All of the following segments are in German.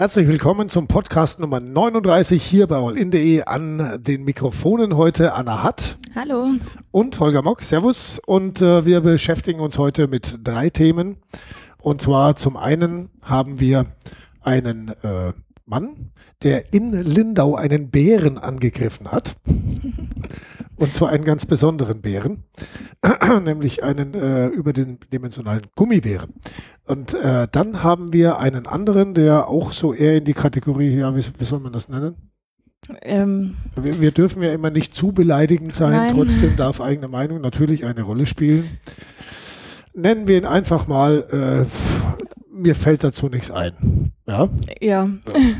Herzlich willkommen zum Podcast Nummer 39 hier bei allin.de an den Mikrofonen heute Anna Hatt. Hallo. Und Holger Mock. Servus. Und äh, wir beschäftigen uns heute mit drei Themen. Und zwar zum einen haben wir einen äh, Mann, der in Lindau einen Bären angegriffen hat. Und zwar einen ganz besonderen Bären, nämlich einen äh, überdimensionalen Gummibären. Und äh, dann haben wir einen anderen, der auch so eher in die Kategorie, ja, wie, wie soll man das nennen? Ähm, wir, wir, dürfen ja immer nicht zu beleidigend sein, nein. trotzdem darf eigene Meinung natürlich eine Rolle spielen. Nennen wir ihn einfach mal, äh, mir fällt dazu nichts ein. Ja? ja.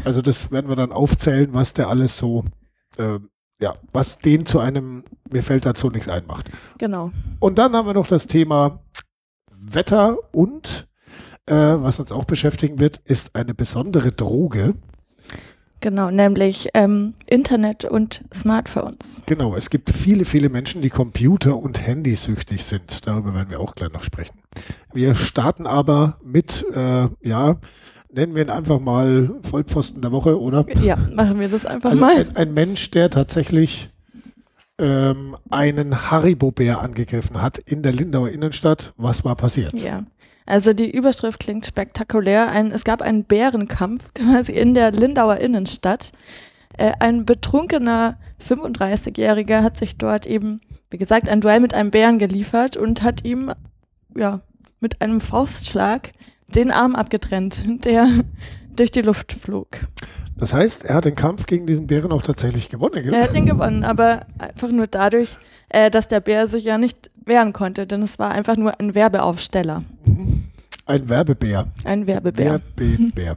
Also das werden wir dann aufzählen, was der alles so äh, ja, was den zu einem, mir fällt dazu nichts ein, macht. Genau. Und dann haben wir noch das Thema Wetter und äh, was uns auch beschäftigen wird, ist eine besondere Droge. Genau, nämlich ähm, Internet und Smartphones. Genau, es gibt viele, viele Menschen, die Computer- und Handysüchtig sind. Darüber werden wir auch gleich noch sprechen. Wir starten aber mit, äh, ja, nennen wir ihn einfach mal Vollpfosten der Woche, oder? Ja, machen wir das einfach also mal. Ein, ein, Mensch, der tatsächlich ähm, einen Haribo-Bär angegriffen hat in der Lindauer Innenstadt. Was war passiert? Ja. Also die Überschrift klingt spektakulär. Ein, es gab einen Bärenkampf quasi in der Lindauer Innenstadt. Äh, ein betrunkener 35-Jähriger hat sich dort eben, wie gesagt, ein Duell mit einem Bären geliefert und hat ihm ja, mit einem Faustschlag den Arm abgetrennt, der durch die Luft flog. Das heißt, er hat den Kampf gegen diesen Bären auch tatsächlich gewonnen, gell? Er hat ihn gewonnen, aber einfach nur dadurch, äh, dass der Bär sich ja nicht wehren konnte, denn es war einfach nur ein Werbeaufsteller. Mhm. Ein Werbebär. Ein Werbebär. Werbebär.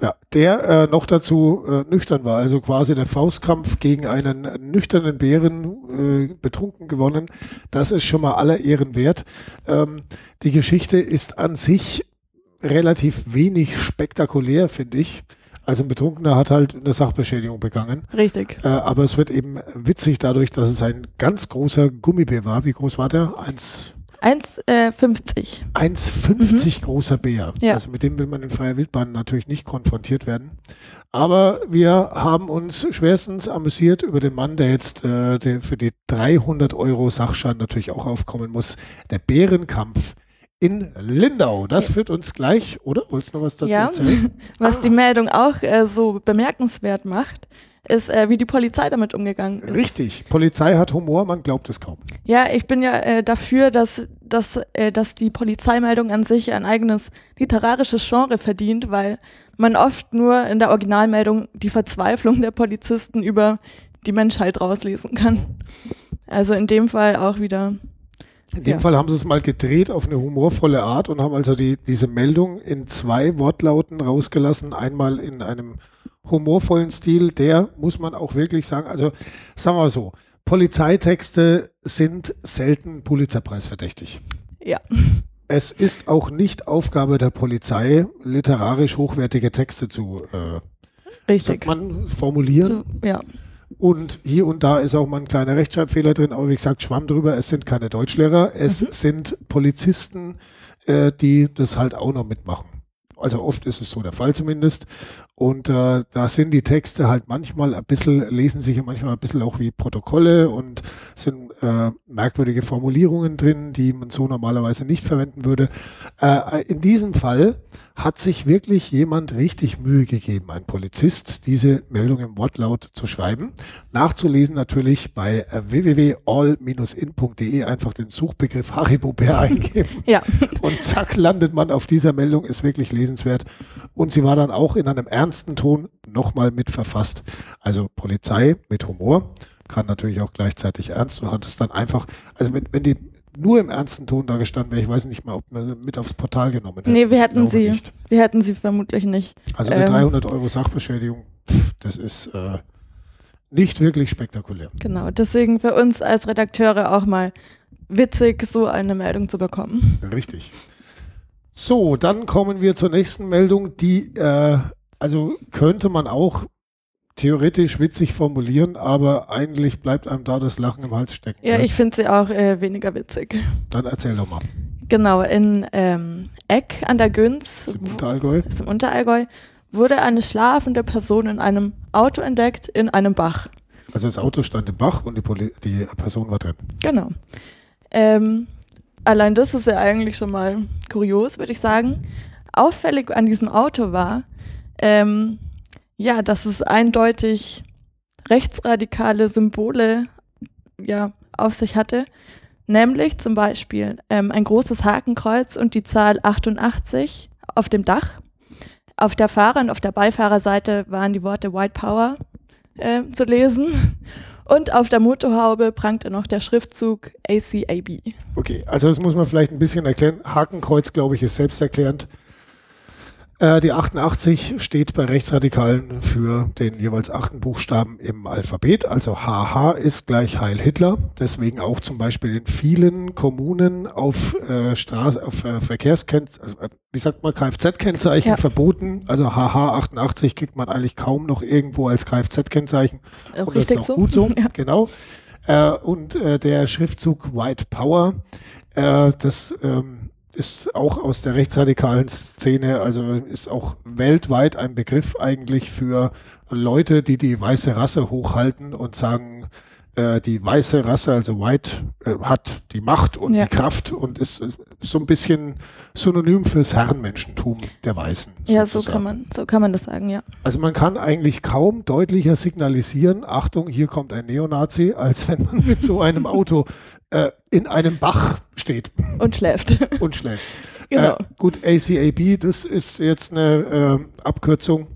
ja, der äh, noch dazu äh, nüchtern war, also quasi der Faustkampf gegen einen nüchternen Bären äh, betrunken gewonnen. Das ist schon mal aller Ehren wert. Ähm, die Geschichte ist an sich relativ wenig spektakulär, finde ich. Also ein Betrunkener hat halt eine Sachbeschädigung begangen. Richtig. Äh, aber es wird eben witzig dadurch, dass es ein ganz großer Gummibär war. Wie groß war der? Eins. 1,50. 1,50 mhm. großer Bär. Ja. Also mit dem will man in freier Wildbahn natürlich nicht konfrontiert werden. Aber wir haben uns schwerstens amüsiert über den Mann, der jetzt äh, der für die 300 Euro Sachschaden natürlich auch aufkommen muss. Der Bärenkampf in Lindau. Das führt uns gleich, oder? Wolltest du noch was dazu ja, erzählen? Was ah. die Meldung auch äh, so bemerkenswert macht, ist, äh, wie die Polizei damit umgegangen ist. Richtig. Polizei hat Humor, man glaubt es kaum. Ja, ich bin ja äh, dafür, dass, dass, äh, dass die Polizeimeldung an sich ein eigenes literarisches Genre verdient, weil man oft nur in der Originalmeldung die Verzweiflung der Polizisten über die Menschheit rauslesen kann. Also in dem Fall auch wieder in dem ja. Fall haben sie es mal gedreht auf eine humorvolle Art und haben also die, diese Meldung in zwei Wortlauten rausgelassen. Einmal in einem humorvollen Stil, der muss man auch wirklich sagen, also sagen wir mal so, Polizeitexte sind selten Pulitzerpreisverdächtig. Ja. Es ist auch nicht Aufgabe der Polizei, literarisch hochwertige Texte zu äh, Richtig. man formulieren. So, ja. Und hier und da ist auch mal ein kleiner Rechtschreibfehler drin, aber wie gesagt, Schwamm drüber, es sind keine Deutschlehrer, es mhm. sind Polizisten, äh, die das halt auch noch mitmachen. Also oft ist es so der Fall zumindest. Und äh, da sind die Texte halt manchmal ein bisschen, lesen sich ja manchmal ein bisschen auch wie Protokolle und sind äh, merkwürdige Formulierungen drin, die man so normalerweise nicht verwenden würde. Äh, in diesem Fall hat sich wirklich jemand richtig Mühe gegeben, ein Polizist, diese Meldung im Wortlaut zu schreiben. Nachzulesen natürlich bei äh, www.all-in.de einfach den Suchbegriff Haribo Bär eingeben. ja. Und zack, landet man auf dieser Meldung, ist wirklich lesenswert. Und sie war dann auch in einem ernsten Ton nochmal mit verfasst. Also Polizei mit Humor kann natürlich auch gleichzeitig ernst und hat es dann einfach, also wenn, wenn die nur im ernsten Ton da gestanden wäre, ich weiß nicht mal, ob man mit aufs Portal genommen hätte. Nee, wir hätten sie, nicht. wir hätten sie vermutlich nicht. Also mit ähm, 300 Euro Sachbeschädigung, das ist äh, nicht wirklich spektakulär. Genau, deswegen für uns als Redakteure auch mal witzig, so eine Meldung zu bekommen. Richtig. So, dann kommen wir zur nächsten Meldung, die, äh, also könnte man auch theoretisch witzig formulieren, aber eigentlich bleibt einem da das Lachen im Hals stecken. Ja, ja? ich finde sie auch äh, weniger witzig. Dann erzähl doch mal. Genau, in ähm, Eck an der Günz. Ist im Unterallgäu. Ist im Unterallgäu wurde eine schlafende Person in einem Auto entdeckt, in einem Bach. Also das Auto stand im Bach und die, Poli die Person war drin. Genau. Ähm, allein das ist ja eigentlich schon mal kurios, würde ich sagen. Auffällig an diesem Auto war, ähm, ja, dass es eindeutig rechtsradikale Symbole ja, auf sich hatte. Nämlich zum Beispiel ähm, ein großes Hakenkreuz und die Zahl 88 auf dem Dach. Auf der Fahrer- und auf der Beifahrerseite waren die Worte White Power äh, zu lesen. Und auf der Motorhaube prangte noch der Schriftzug ACAB. Okay, also das muss man vielleicht ein bisschen erklären. Hakenkreuz, glaube ich, ist selbsterklärend. Äh, die 88 steht bei Rechtsradikalen für den jeweils achten Buchstaben im Alphabet. Also HH ist gleich Heil Hitler. Deswegen auch zum Beispiel in vielen Kommunen auf, äh, Straße, auf äh, Verkehrskennzeichen, also, äh, wie sagt man, Kfz-Kennzeichen ja. verboten. Also HH 88 kriegt man eigentlich kaum noch irgendwo als Kfz-Kennzeichen. Und das ist auch so. gut so, ja. genau. Äh, und äh, der Schriftzug White Power, das ähm, ist auch aus der rechtsradikalen Szene, also ist auch weltweit ein Begriff eigentlich für Leute, die die weiße Rasse hochhalten und sagen, äh, die weiße Rasse, also White, äh, hat die Macht und ja. die Kraft und ist, ist, so ein bisschen synonym fürs Herrenmenschentum der Weißen. Ja, so kann man, so kann man das sagen, ja. Also man kann eigentlich kaum deutlicher signalisieren, Achtung, hier kommt ein Neonazi, als wenn man mit so einem Auto äh, in einem Bach steht. Und schläft. Und schläft. Genau. Äh, gut, ACAB, das ist jetzt eine äh, Abkürzung.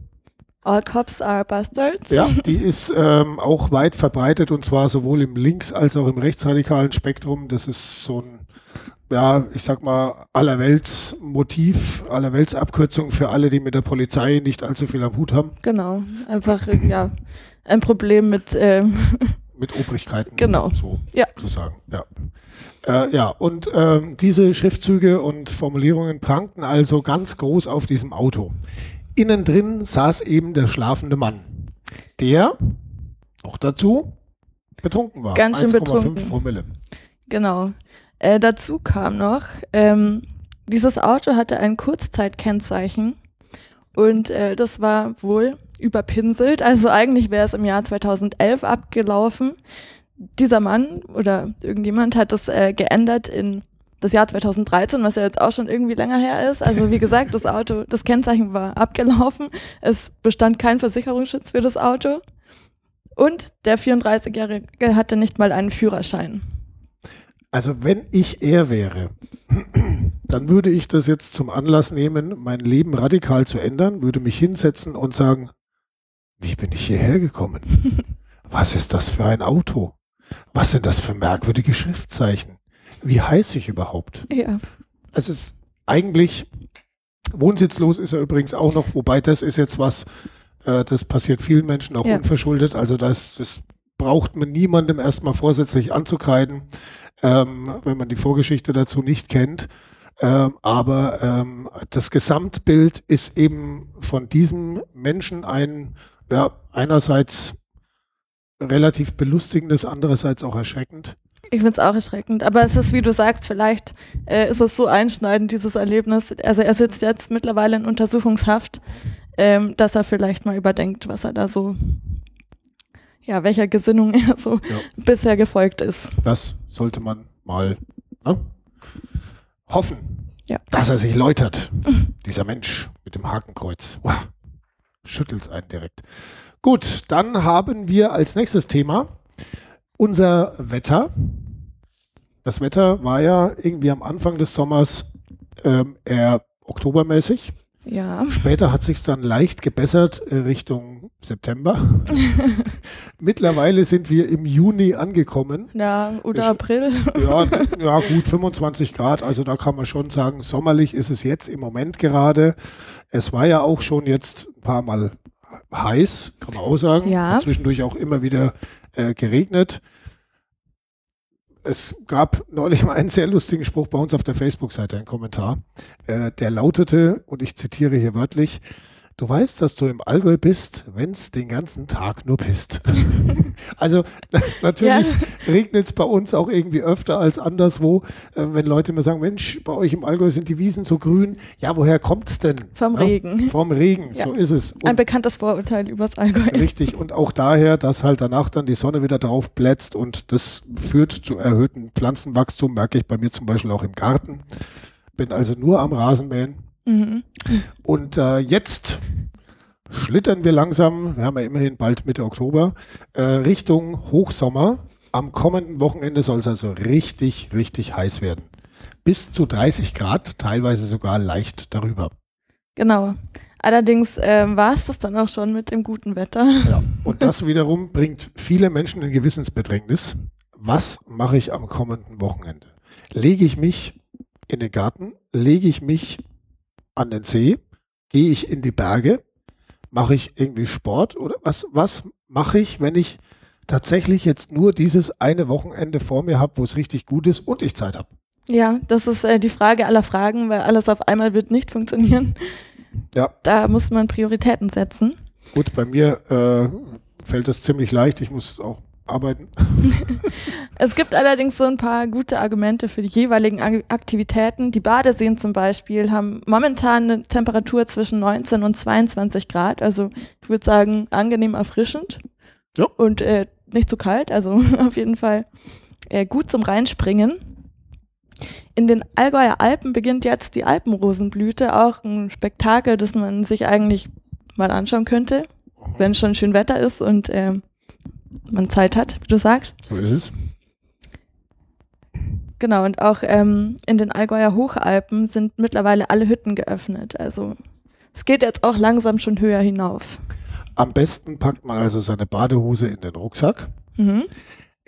All Cops are Bastards. Ja, die ist ähm, auch weit verbreitet und zwar sowohl im links- als auch im rechtsradikalen Spektrum. Das ist so ein, ja, ich sag mal, allerwelts Motiv, allerwelts Abkürzung für alle, die mit der Polizei nicht allzu viel am Hut haben. Genau, einfach, ja, ein Problem mit ähm, mit Obrigkeiten genau. so ja. zu sagen. Ja. Äh, ja, und ähm, diese Schriftzüge und Formulierungen prangten also ganz groß auf diesem Auto. Innen drin saß eben der schlafende Mann, der noch dazu betrunken war. Ganz schön betrunken. Promille. Genau. Äh, dazu kam noch, ähm, dieses Auto hatte ein Kurzzeitkennzeichen und äh, das war wohl überpinselt. Also eigentlich wäre es im Jahr 2011 abgelaufen. Dieser Mann oder irgendjemand hat das äh, geändert in das Jahr 2013, was ja jetzt auch schon irgendwie länger her ist. Also wie gesagt, das Auto, das Kennzeichen war abgelaufen. Es bestand kein Versicherungsschutz für das Auto. Und der 34-Jährige hatte nicht mal einen Führerschein. Also wenn ich er wäre, dann würde ich das jetzt zum Anlass nehmen, mein Leben radikal zu ändern, würde mich hinsetzen und sagen, wie bin ich hierher gekommen? Was ist das für ein Auto? Was sind das für merkwürdige Schriftzeichen? Wie heiße ich überhaupt? Ja. Also es ist eigentlich wohnsitzlos ist er übrigens auch noch, wobei das ist jetzt was, äh, das passiert vielen Menschen auch ja. unverschuldet. Also das, das braucht man niemandem erstmal vorsätzlich anzukreiden, ähm, wenn man die Vorgeschichte dazu nicht kennt. Ähm, aber ähm, das Gesamtbild ist eben von diesem Menschen ein ja, einerseits relativ belustigendes, andererseits auch erschreckend. Ich finde es auch erschreckend, aber es ist, wie du sagst, vielleicht äh, ist es so einschneidend, dieses Erlebnis. Also er sitzt jetzt mittlerweile in Untersuchungshaft, ähm, dass er vielleicht mal überdenkt, was er da so, ja, welcher Gesinnung er so ja. bisher gefolgt ist. Das sollte man mal ne? hoffen, ja. dass er sich läutert, dieser Mensch mit dem Hakenkreuz. Wow schüttelt es einen direkt. Gut, dann haben wir als nächstes Thema unser Wetter. Das Wetter war ja irgendwie am Anfang des Sommers ähm, eher oktobermäßig. Ja. Später hat sich dann leicht gebessert äh, Richtung September. Mittlerweile sind wir im Juni angekommen. Ja, oder ich, April. ja, ja, gut, 25 Grad. Also da kann man schon sagen, sommerlich ist es jetzt im Moment gerade. Es war ja auch schon jetzt ein paar Mal heiß, kann man auch sagen. Ja. Zwischendurch auch immer wieder äh, geregnet. Es gab neulich mal einen sehr lustigen Spruch bei uns auf der Facebook-Seite, ein Kommentar, äh, der lautete, und ich zitiere hier wörtlich, Du weißt, dass du im Allgäu bist, wenn es den ganzen Tag nur pisst. also natürlich ja. regnet es bei uns auch irgendwie öfter als anderswo. Äh, wenn Leute mir sagen, Mensch, bei euch im Allgäu sind die Wiesen so grün. Ja, woher kommt es denn? Vom ja? Regen. Vom Regen, ja. so ist es. Und Ein bekanntes Vorurteil übers Allgäu. Richtig, und auch daher, dass halt danach dann die Sonne wieder drauf blätzt und das führt zu erhöhtem Pflanzenwachstum, merke ich bei mir zum Beispiel auch im Garten. Bin also nur am Rasenmähen Mhm. Und äh, jetzt schlittern wir langsam, wir haben ja immerhin bald Mitte Oktober, äh, Richtung Hochsommer. Am kommenden Wochenende soll es also richtig, richtig heiß werden. Bis zu 30 Grad, teilweise sogar leicht darüber. Genau. Allerdings äh, war es das dann auch schon mit dem guten Wetter. Ja, und das wiederum bringt viele Menschen in Gewissensbedrängnis. Was mache ich am kommenden Wochenende? Lege ich mich in den Garten? Lege ich mich an den See? Gehe ich in die Berge? Mache ich irgendwie Sport? Oder was, was mache ich, wenn ich tatsächlich jetzt nur dieses eine Wochenende vor mir habe, wo es richtig gut ist und ich Zeit habe? Ja, das ist äh, die Frage aller Fragen, weil alles auf einmal wird nicht funktionieren. Ja. Da muss man Prioritäten setzen. Gut, bei mir äh, fällt das ziemlich leicht. Ich muss auch arbeiten. es gibt allerdings so ein paar gute Argumente für die jeweiligen Aktivitäten. Die Badeseen zum Beispiel haben momentan eine Temperatur zwischen 19 und 22 Grad. Also ich würde sagen, angenehm erfrischend. Ja. Und äh, nicht zu kalt. Also auf jeden Fall äh, gut zum Reinspringen. In den Allgäuer Alpen beginnt jetzt die Alpenrosenblüte, auch ein Spektakel, das man sich eigentlich mal anschauen könnte, wenn schon schön Wetter ist und äh, man Zeit hat, wie du sagst. So ist es. Genau, und auch ähm, in den Allgäuer Hochalpen sind mittlerweile alle Hütten geöffnet. Also es geht jetzt auch langsam schon höher hinauf. Am besten packt man also seine Badehose in den Rucksack, mhm.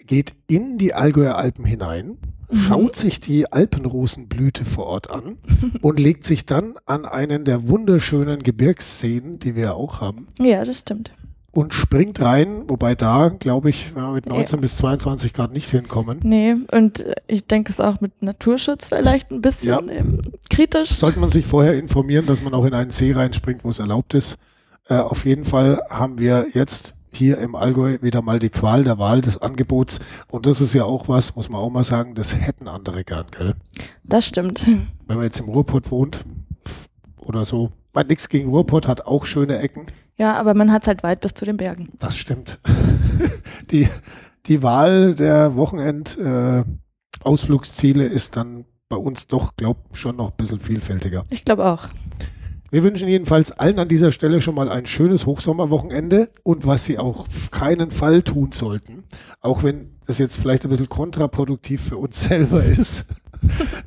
geht in die Allgäuer Alpen hinein, mhm. schaut sich die Alpenrosenblüte vor Ort an und legt sich dann an einen der wunderschönen Gebirgsseen, die wir auch haben. Ja, das stimmt und springt rein, wobei da, glaube ich, wir mit 19 nee. bis 22 Grad nicht hinkommen. Nee, und ich denke es auch mit Naturschutz vielleicht ein bisschen ja. Ähm, kritisch. Sollte man sich vorher informieren, dass man auch in einen See reinspringt, wo es erlaubt ist. Äh, auf jeden Fall haben wir jetzt hier im Allgäu wieder mal die Qual der Wahl des Angebots. Und das ist ja auch was, muss man auch mal sagen, das hätten andere gern, gell? Das stimmt. Wenn man jetzt im Ruhrpott wohnt oder so. Mein nichts gegen Ruhrpott hat auch schöne Ecken. Ja, aber man hat es halt weit bis zu den Bergen. Das stimmt. die, die Wahl der Wochenend-Ausflugsziele äh, ist dann bei uns doch, glaube ich, schon noch ein bisschen vielfältiger. Ich glaube auch. Wir wünschen jedenfalls allen an dieser Stelle schon mal ein schönes Hochsommerwochenende und was Sie auch auf keinen Fall tun sollten, auch wenn das jetzt vielleicht ein bisschen kontraproduktiv für uns selber ist,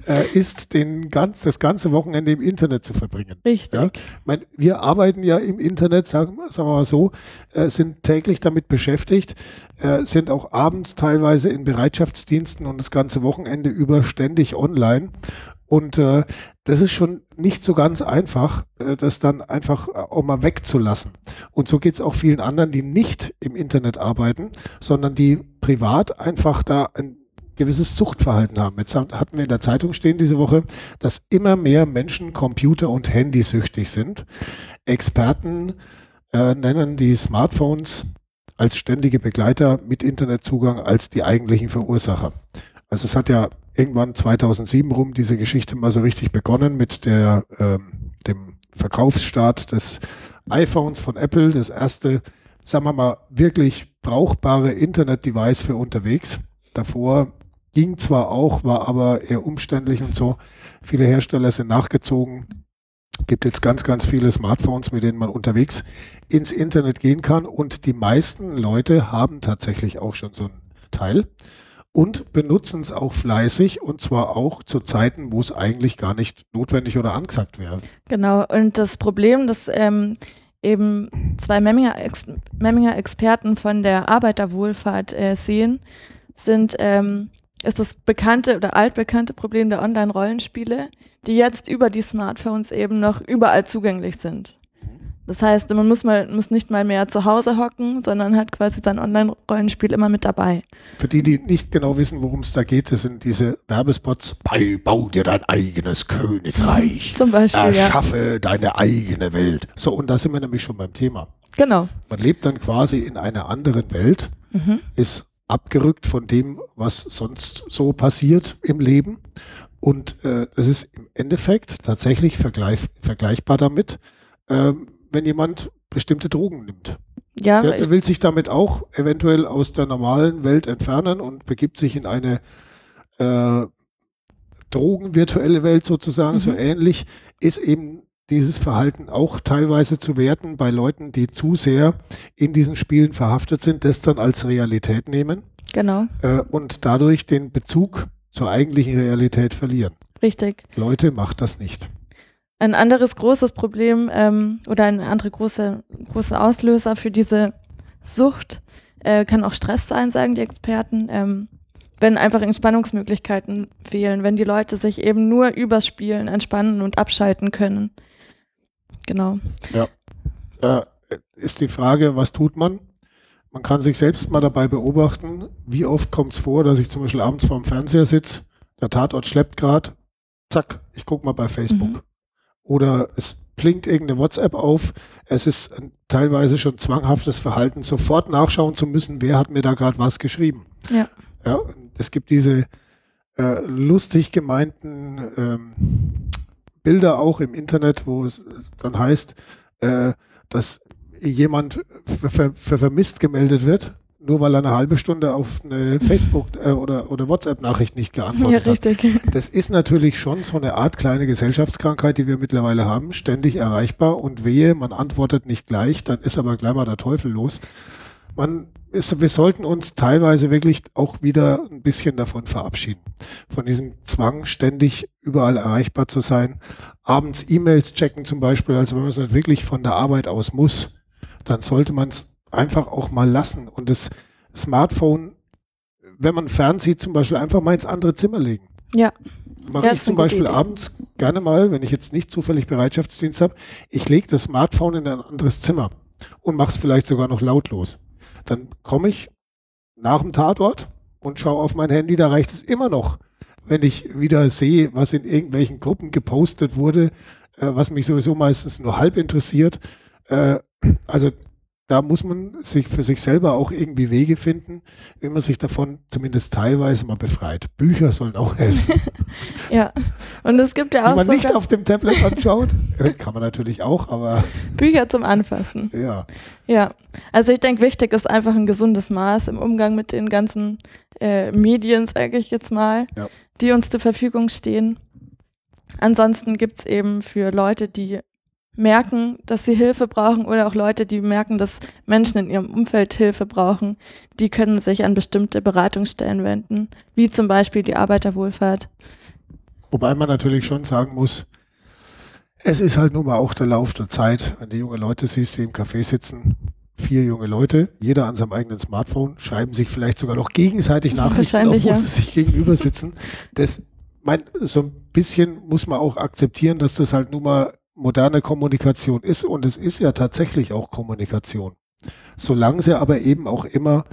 äh, ist, den ganz, das ganze Wochenende im Internet zu verbringen. Richtig. Ja? Mein, wir arbeiten ja im Internet, sagen, sagen wir mal so, äh, sind täglich damit beschäftigt, äh, sind auch abends teilweise in Bereitschaftsdiensten und das ganze Wochenende über ständig online. Und äh, das ist schon nicht so ganz einfach, äh, das dann einfach auch mal wegzulassen. Und so geht es auch vielen anderen, die nicht im Internet arbeiten, sondern die privat einfach da ein gewisses Suchtverhalten haben. Jetzt hatten wir in der Zeitung stehen diese Woche, dass immer mehr Menschen Computer- und Handysüchtig sind. Experten äh, nennen die Smartphones als ständige Begleiter mit Internetzugang als die eigentlichen Verursacher. Also es hat ja irgendwann 2007 rum diese Geschichte mal so richtig begonnen mit der, ähm, dem Verkaufsstart des iPhones von Apple, das erste, sagen wir mal, wirklich brauchbare Internet-Device für unterwegs. Davor ging zwar auch, war aber eher umständlich und so. Viele Hersteller sind nachgezogen. Gibt jetzt ganz, ganz viele Smartphones, mit denen man unterwegs ins Internet gehen kann. Und die meisten Leute haben tatsächlich auch schon so ein Teil und benutzen es auch fleißig und zwar auch zu Zeiten, wo es eigentlich gar nicht notwendig oder angesagt wäre. Genau, und das Problem, das ähm, eben zwei Memminger, Ex Memminger Experten von der Arbeiterwohlfahrt äh, sehen, sind ähm, ist das bekannte oder altbekannte Problem der Online-Rollenspiele, die jetzt über die Smartphones eben noch überall zugänglich sind. Das heißt, man muss, mal, muss nicht mal mehr zu Hause hocken, sondern hat quasi sein Online-Rollenspiel immer mit dabei. Für die, die nicht genau wissen, worum es da geht, das sind diese Werbespots. Bei, bau dir dein eigenes Königreich. Zum Beispiel, Erschaffe ja. deine eigene Welt. So, und da sind wir nämlich schon beim Thema. Genau. Man lebt dann quasi in einer anderen Welt, Mhm. ist abgerückt von dem, was sonst so passiert im Leben. Und äh, es ist im Endeffekt tatsächlich vergleich, vergleichbar damit, ähm, wenn jemand bestimmte Drogen nimmt. Ja, Der, der will sich damit auch eventuell aus der normalen Welt entfernen und begibt sich in eine äh, drogenvirtuelle Welt sozusagen, so Mhm. ähnlich, ist eben dieses Verhalten auch teilweise zu werten bei Leuten, die zu sehr in diesen Spielen verhaftet sind, das dann als Realität nehmen genau. äh, und dadurch den Bezug zur eigentlichen Realität verlieren. Richtig. Leute, macht das nicht. Ein anderes großes Problem ähm, oder ein anderer große, große Auslöser für diese Sucht äh, kann auch Stress sein, sagen die Experten. Ähm, wenn einfach Entspannungsmöglichkeiten fehlen, wenn die Leute sich eben nur übers Spielen entspannen und abschalten können. Genau. äh, ist die Frage, was tut man? Man kann sich selbst mal dabei beobachten, wie oft kommt es vor, dass ich zum Beispiel abends vorm Fernseher sitze, der Tatort schleppt gerade, zack, ich gucke mal bei Facebook. Mhm. Oder es blinkt irgendeine WhatsApp auf. Es ist teilweise schon zwanghaftes Verhalten, sofort nachschauen zu müssen, wer hat mir da gerade was geschrieben. Ja. Ja, es gibt diese äh, lustig gemeinten ähm, Bilder auch im Internet, wo es dann heißt, äh, dass jemand für, für, für vermisst gemeldet wird, nur weil er eine halbe Stunde auf eine Facebook- äh, oder, oder WhatsApp-Nachricht nicht Ja, geantwortet hat. richtig. Das ist natürlich schon so eine Art kleine Gesellschaftskrankheit, die wir mittlerweile haben, ständig erreichbar und wehe, man antwortet nicht gleich, dann ist aber gleich mal der Teufel los. Man ist, wir sollten uns teilweise wirklich auch wieder ein bisschen davon verabschieden. Von diesem Zwang, ständig überall erreichbar zu sein. Abends E-Mails checken zum Beispiel, also wenn man es nicht wirklich von der Arbeit aus muss, dann sollte man es einfach auch mal lassen und das Smartphone, wenn man fernsieht, zum Beispiel einfach mal ins andere Zimmer legen. Ja. Mache Ja, ich zum Beispiel Idee. abends gerne mal, wenn ich jetzt nicht zufällig Bereitschaftsdienst habe, ich lege das Smartphone in ein anderes Zimmer und mache es vielleicht sogar noch lautlos. Dann komme ich nach dem Tatort und schaue auf mein Handy, da reicht es immer noch, wenn ich wieder sehe, was in irgendwelchen Gruppen gepostet wurde, äh, was mich sowieso meistens nur halb interessiert. Äh, also da muss man sich für sich selber auch irgendwie Wege finden, wie man sich davon zumindest teilweise mal befreit. Bücher sollen auch helfen Ja. Und es gibt ja auch man nicht auf dem Tablet anschaut. Äh, Kann man natürlich auch, aber Bücher zum Anfassen. ja. Ja, also ich denke, wichtig ist einfach ein gesundes Maß im Umgang mit den ganzen äh, Medien, sage ich jetzt mal, Ja. die uns zur Verfügung stehen. Ansonsten gibt es eben für Leute, die merken, dass sie Hilfe brauchen oder auch Leute, die merken, dass Menschen in ihrem Umfeld Hilfe brauchen, die können sich an bestimmte Beratungsstellen wenden, wie zum Beispiel die Arbeiterwohlfahrt. Wobei man natürlich schon sagen muss, es ist halt nun mal auch der Lauf der Zeit. Wenn du junge Leute siehst, die im Café sitzen, vier junge Leute, jeder an seinem eigenen Smartphone, schreiben sich vielleicht sogar noch gegenseitig Nachrichten, obwohl ja. sie sich gegenüber sitzen. Das, mein, so ein bisschen muss man auch akzeptieren, dass das halt nun mal moderne Kommunikation ist und es ist ja tatsächlich auch Kommunikation. Solange sie aber eben auch immer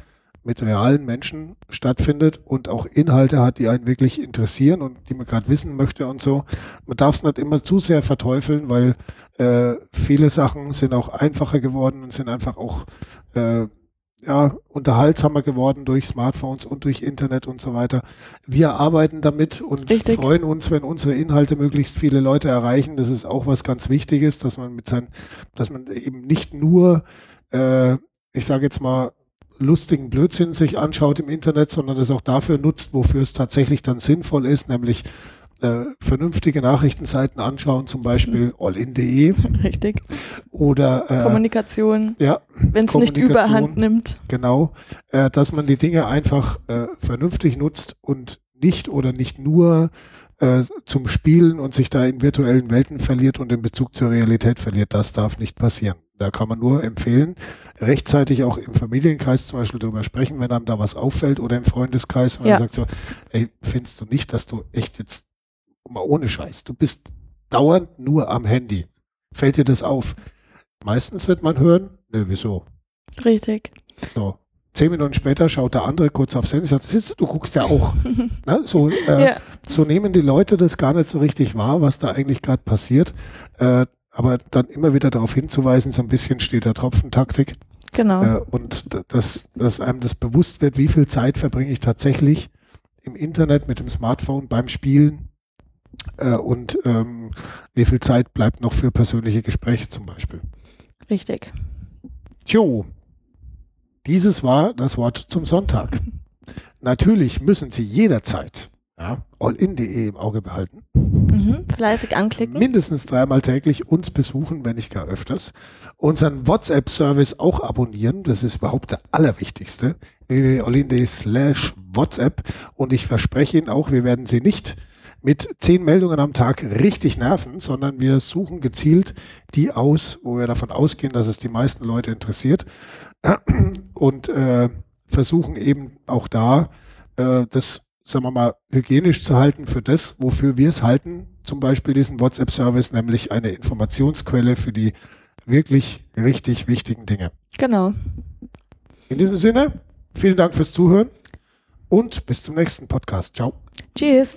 mit realen Menschen stattfindet und auch Inhalte hat, die einen wirklich interessieren und die man gerade wissen möchte und so. Man darf es nicht immer zu sehr verteufeln, weil äh, viele Sachen sind auch einfacher geworden und sind einfach auch äh, ja, unterhaltsamer geworden durch Smartphones und durch Internet und so weiter. Wir arbeiten damit und Richtig. freuen uns, wenn unsere Inhalte möglichst viele Leute erreichen. Das ist auch was ganz Wichtiges, dass man mit seinen, dass man eben nicht nur, äh, ich sage jetzt mal, lustigen Blödsinn sich anschaut im Internet, sondern es auch dafür nutzt, wofür es tatsächlich dann sinnvoll ist, nämlich äh, vernünftige Nachrichtenseiten anschauen, zum Beispiel allin.de Richtig. oder äh, Kommunikation, ja, wenn es nicht überhand nimmt. genau, äh, dass man die Dinge einfach äh, vernünftig nutzt und nicht oder nicht nur äh, zum Spielen und sich da in virtuellen Welten verliert und den Bezug zur Realität verliert. Das darf nicht passieren. Da kann man nur empfehlen, rechtzeitig auch im Familienkreis zum Beispiel darüber sprechen, wenn einem da was auffällt oder im Freundeskreis, wenn Ja. man sagt so, ey, findest du nicht, dass du echt jetzt mal ohne Scheiß, du bist dauernd nur am Handy. Fällt dir das auf? Meistens wird man hören, ne, wieso? Richtig. So. Zehn Minuten später schaut der andere kurz aufs Handy und sagt, du, guckst ja auch. ne? so, äh, Ja. so nehmen die Leute das gar nicht so richtig wahr, was da eigentlich gerade passiert. Äh, aber dann immer wieder darauf hinzuweisen, so ein bisschen steht der Tropfentaktik. Genau. Äh, und dass, dass einem das bewusst wird, wie viel Zeit verbringe ich tatsächlich im Internet mit dem Smartphone beim Spielen äh, und ähm, wie viel Zeit bleibt noch für persönliche Gespräche zum Beispiel. Richtig. Jo, dieses war das Wort zum Sonntag. Natürlich müssen Sie jederzeit ja, allin.de im Auge behalten. Mhm. Fleißig anklicken. Mindestens dreimal täglich uns besuchen, wenn nicht gar öfters. Unseren WhatsApp-Service auch abonnieren. Das ist überhaupt der allerwichtigste. www.olin.de slash WhatsApp. Und ich verspreche Ihnen auch, wir werden Sie nicht mit zehn Meldungen am Tag richtig nerven, sondern wir suchen gezielt die aus, wo wir davon ausgehen, dass es die meisten Leute interessiert. Und äh, versuchen eben auch da, äh, das sagen wir mal, hygienisch zu halten für das, wofür wir es halten, zum Beispiel diesen WhatsApp-Service, nämlich eine Informationsquelle für die wirklich richtig wichtigen Dinge. Genau. In diesem Sinne, vielen Dank fürs Zuhören und bis zum nächsten Podcast. Ciao. Tschüss.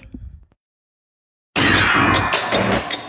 Thank you.